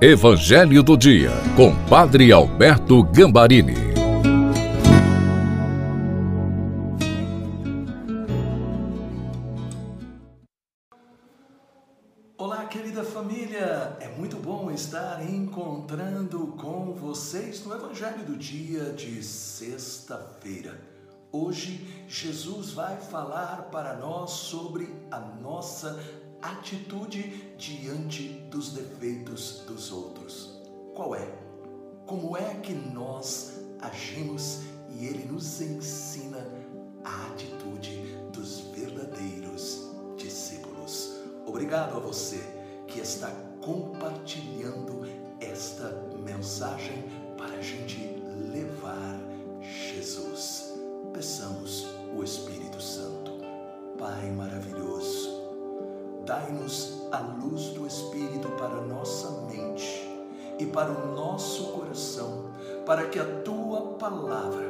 Evangelho do Dia, com Padre Alberto Gambarini. Olá, querida família! É muito bom estar encontrando com vocês no Evangelho do Dia de sexta-feira. Hoje, Jesus vai falar para nós sobre a nossa atitude diante dos defeitos dos outros. Qual é? Como é que nós agimos e ele nos ensina a atitude dos verdadeiros discípulos. Obrigado a você que está compartilhando esta mensagem para a gente levar Jesus. Peçamos o Espírito Santo. Pai maravilhoso, dai-nos a luz do Espírito para nossa mente e para o nosso coração, para que a tua palavra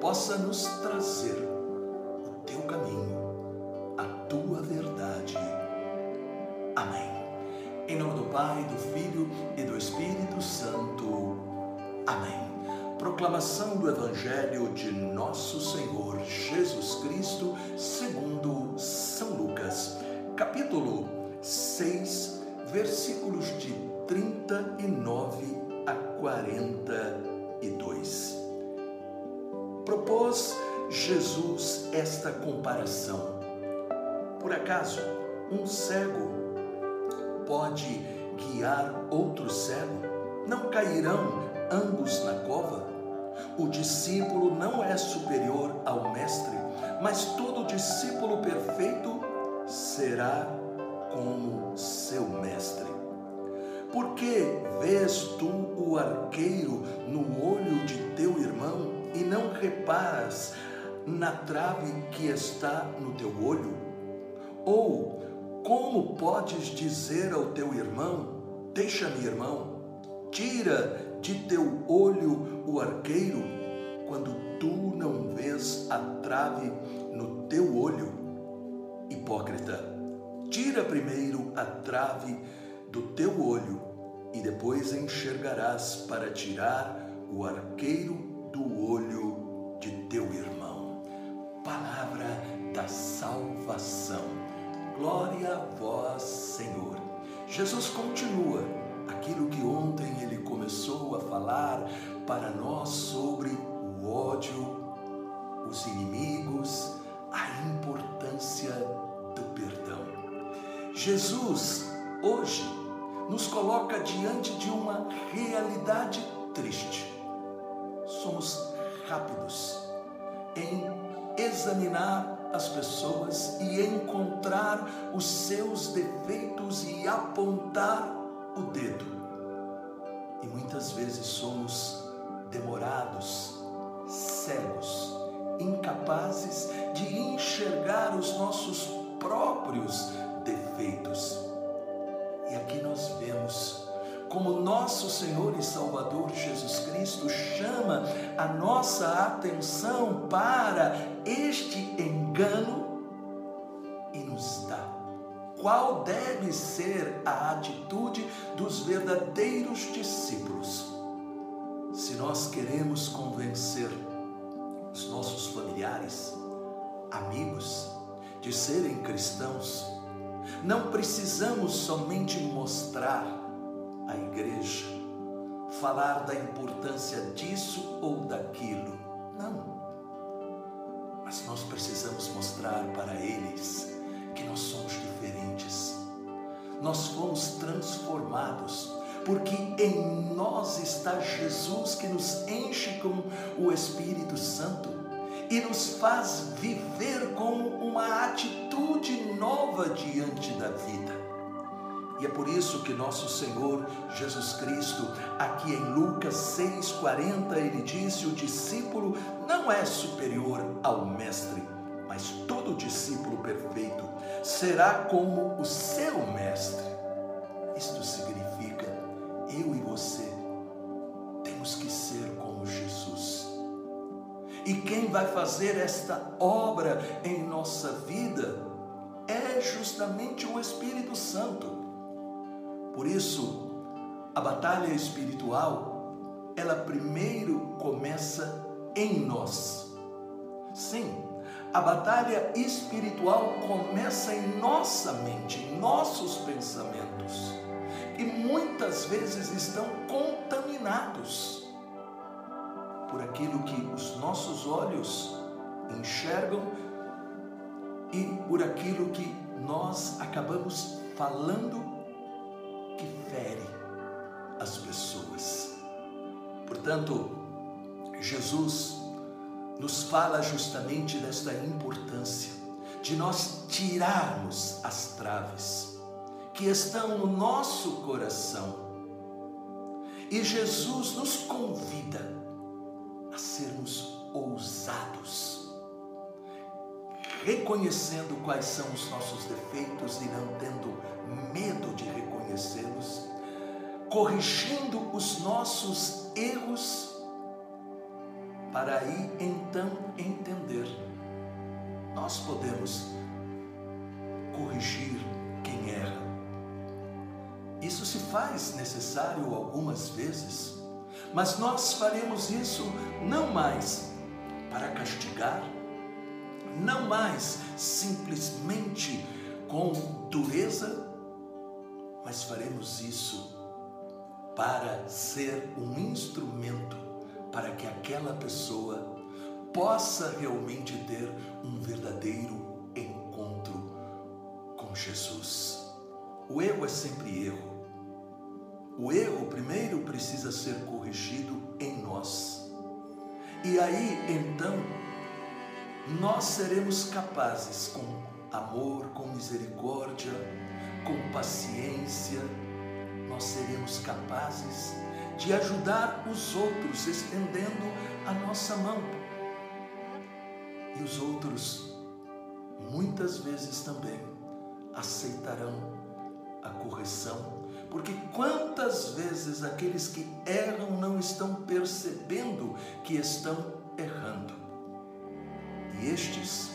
possa nos trazer o teu caminho, a tua verdade. Amém. Em nome do Pai, do Filho e do Espírito Santo. Amém. Proclamação do Evangelho de Nosso Senhor Jesus Cristo, 39 a 42. Propôs Jesus esta comparação. Por acaso, um cego pode guiar outro cego? Não cairão ambos na cova? O discípulo não é superior ao mestre, mas todo discípulo perfeito será como seu mestre. Por que vês tu o arqueiro no olho de teu irmão e não reparas na trave que está no teu olho? Ou como podes dizer ao teu irmão: Deixa-me, irmão, tira de teu olho o arqueiro, quando tu não vês a trave no teu olho? Hipócrita, tira primeiro a trave do teu olho e depois enxergarás para tirar o arqueiro do olho de teu irmão. Palavra da salvação. Glória a vós, Senhor. Jesus continua aquilo que ontem ele começou a falar para nós sobre o ódio, os inimigos, a importância do perdão. Jesus, hoje, nos coloca diante de uma realidade triste. Somos rápidos em examinar as pessoas e encontrar os seus defeitos e apontar o dedo. E muitas vezes somos demorados, cegos, incapazes de enxergar os nossos próprios nosso Senhor e Salvador Jesus Cristo chama a nossa atenção para este engano e nos dá qual deve ser a atitude dos verdadeiros discípulos. Se nós queremos convencer os nossos familiares, amigos, de serem cristãos, não precisamos somente mostrar a igreja, falar da importância disso ou daquilo. Não. Mas nós precisamos mostrar para eles que nós somos diferentes. Nós fomos transformados, porque em nós está Jesus que nos enche com o Espírito Santo e nos faz viver com uma atitude nova diante da vida. E é por isso que nosso Senhor Jesus Cristo, aqui em Lucas 6,40, ele disse: o discípulo não é superior ao mestre, mas todo discípulo perfeito será como o seu mestre. Isto significa, eu e você temos que ser como Jesus. E quem vai fazer esta obra em nossa vida é justamente o Espírito Santo. Por isso, a batalha espiritual, ela primeiro começa em nós. Sim, a batalha espiritual começa em nossa mente, em nossos pensamentos, que muitas vezes estão contaminados por aquilo que os nossos olhos enxergam e por aquilo que nós acabamos falando as pessoas. Portanto, Jesus nos fala justamente desta importância de nós tirarmos as traves que estão no nosso coração. E Jesus nos convida a sermos ousados, reconhecendo quais são os nossos defeitos e não tendo medo de reconhecê-los, corrigindo os nossos erros para aí então entender. Nós podemos corrigir quem erra. Isso se faz necessário algumas vezes, mas nós faremos isso não mais para castigar, não mais simplesmente com dureza, mas faremos isso para ser um instrumento para que aquela pessoa possa realmente ter um verdadeiro encontro com Jesus. O erro é sempre erro. O erro primeiro precisa ser corrigido em nós. E aí então nós seremos capazes com amor, com misericórdia, com paciência, nós seremos capazes de ajudar os outros, estendendo a nossa mão. E os outros, muitas vezes também, aceitarão a correção, porque quantas vezes aqueles que erram não estão percebendo que estão errando. E estes,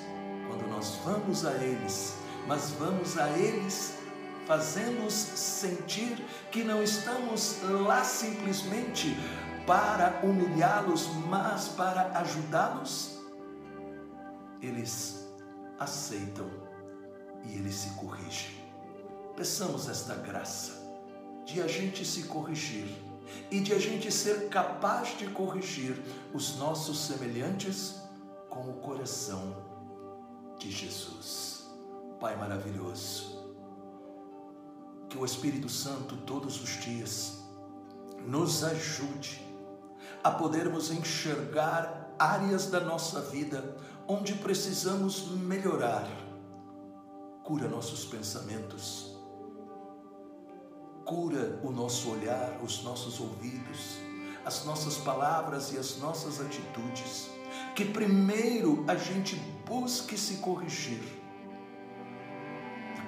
quando nós vamos a eles, mas vamos a eles fazemos sentir que não estamos lá simplesmente para humilhá-los, mas para ajudá-los, eles aceitam e eles se corrigem. Peçamos esta graça de a gente se corrigir e de a gente ser capaz de corrigir os nossos semelhantes com o coração de Jesus. Pai maravilhoso, que o Espírito Santo todos os dias nos ajude a podermos enxergar áreas da nossa vida onde precisamos melhorar. Cura nossos pensamentos, cura o nosso olhar, os nossos ouvidos, as nossas palavras e as nossas atitudes. Que primeiro a gente busque se corrigir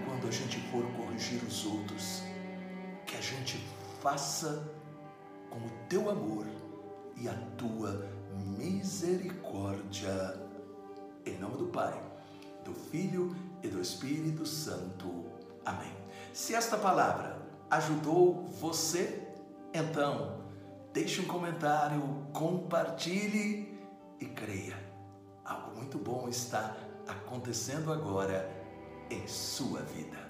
quando a gente for corrigir os outros, que a gente faça com o teu amor e a tua misericórdia. Em nome do Pai, do Filho e do Espírito Santo. Amém. Se esta palavra ajudou você, então deixe um comentário, compartilhe e creia. Algo muito bom está acontecendo agora em sua vida.